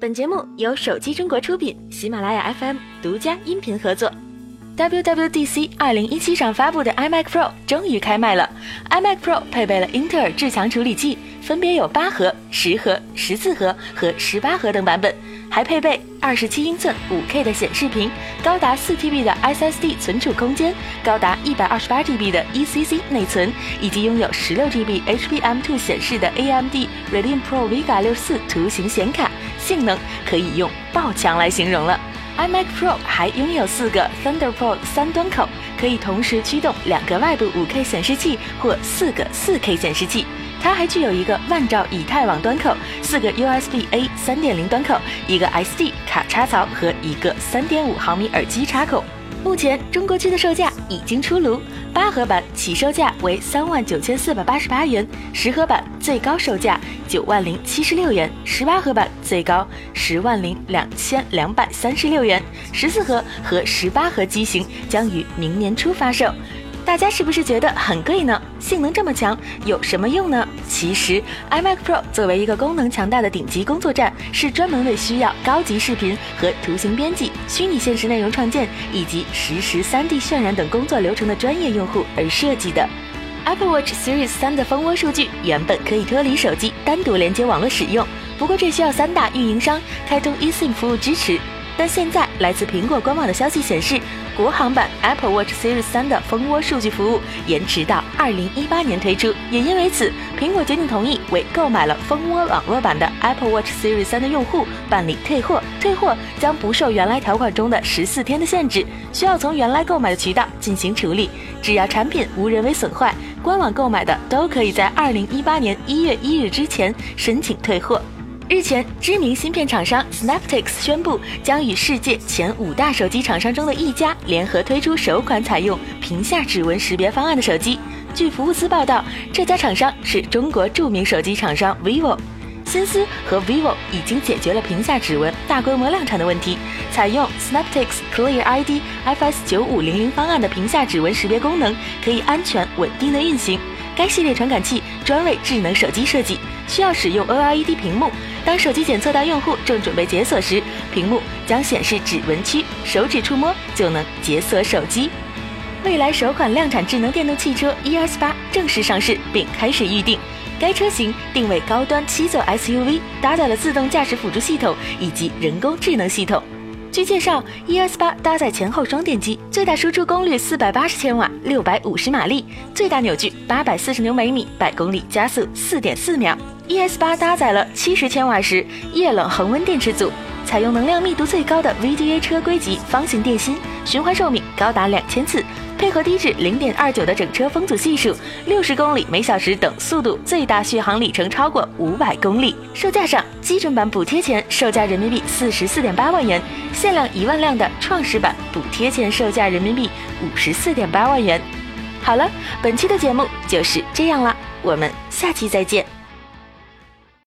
本节目由手机中国出品，喜马拉雅 FM 独家音频合作。WWDC 2017上发布的 iMac Pro 终于开卖了。iMac Pro 配备了英特尔至强处理器，分别有八核、十核、十四核和十八核等版本，还配备二十七英寸 5K 的显示屏，高达四 TB 的 SSD 存储空间，高达一百二十八 GB 的 ECC 内存，以及拥有十六 GB HBM2 显示的 AMD Radeon Pro Vega 六四图形显卡，性能可以用爆强来形容了。iMac Pro 还拥有四个 Thunderbolt 三端口，可以同时驱动两个外部 5K 显示器或四个 4K 显示器。它还具有一个万兆以太网端口、四个 USB A 三点零端口、一个 SD 卡插槽和一个3.5毫米耳机插口。目前中国区的售价已经出炉，八核版起售价为三万九千四百八十八元，十核版最高售价九万零七十六元，十八核版最高十万零两千两百三十六元，十四核和十八核机型将于明年初发售。大家是不是觉得很贵呢？性能这么强，有什么用呢？其实，iMac Pro 作为一个功能强大的顶级工作站，是专门为需要高级视频和图形编辑、虚拟现实内容创建以及实时 3D 渲染等工作流程的专业用户而设计的。Apple Watch Series 3的蜂窝数据原本可以脱离手机单独连接网络使用，不过这需要三大运营商开通 eSIM 服务支持。但现在来自苹果官网的消息显示，国行版 Apple Watch Series 3的蜂窝数据服务延迟到二零一八年推出。也因为此，苹果决定同意为购买了蜂窝网络版的 Apple Watch Series 3的用户办理退货。退货将不受原来条款中的十四天的限制，需要从原来购买的渠道进行处理。只要产品无人为损坏，官网购买的都可以在二零一八年一月一日之前申请退货。日前，知名芯片厂商 Snaptix 宣布将与世界前五大手机厂商中的一家联合推出首款采用屏下指纹识别方案的手机。据福布斯报道，这家厂商是中国著名手机厂商 vivo。新思和 vivo 已经解决了屏下指纹大规模量产的问题。采用 Snaptix Clear ID FS 九五零零方案的屏下指纹识别功能，可以安全稳定的运行。该系列传感器专为智能手机设计，需要使用 OLED 屏幕。当手机检测到用户正准备解锁时，屏幕将显示指纹区，手指触摸就能解锁手机。未来首款量产智能电动汽车 ES 八正式上市并开始预定。该车型定位高端七座 SUV，搭载了自动驾驶辅助系统以及人工智能系统。据介绍，ES 八搭载前后双电机，最大输出功率四百八十千瓦，六百五十马力，最大扭矩八百四十牛每米，百公里加速四点四秒。ES 八搭载了七十千瓦时液冷恒温电池组，采用能量密度最高的 VGA 车规级方形电芯，循环寿命高达两千次。配合低至零点二九的整车风阻系数，六十公里每小时等速度，最大续航里程超过五百公里。售价上，基准版补贴前售价人民币四十四点八万元，限量一万辆的创始版补贴前售价人民币五十四点八万元。好了，本期的节目就是这样了，我们下期再见。